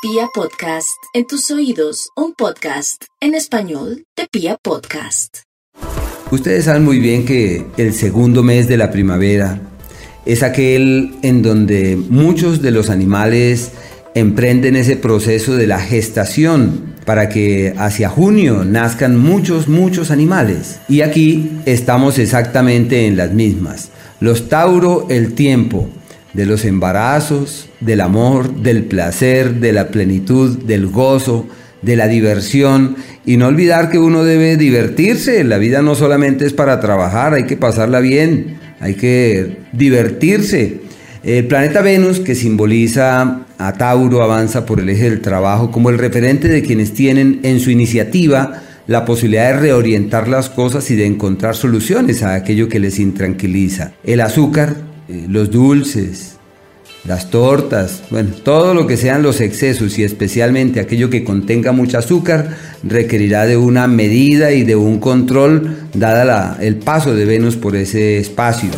Pia Podcast, en tus oídos, un podcast en español de Pia Podcast. Ustedes saben muy bien que el segundo mes de la primavera es aquel en donde muchos de los animales emprenden ese proceso de la gestación para que hacia junio nazcan muchos, muchos animales. Y aquí estamos exactamente en las mismas. Los Tauro, el tiempo de los embarazos, del amor, del placer, de la plenitud, del gozo, de la diversión y no olvidar que uno debe divertirse. La vida no solamente es para trabajar, hay que pasarla bien, hay que divertirse. El planeta Venus, que simboliza a Tauro, avanza por el eje del trabajo como el referente de quienes tienen en su iniciativa la posibilidad de reorientar las cosas y de encontrar soluciones a aquello que les intranquiliza. El azúcar, eh, los dulces, las tortas, bueno, todo lo que sean los excesos y especialmente aquello que contenga mucho azúcar requerirá de una medida y de un control dada el paso de Venus por ese espacio.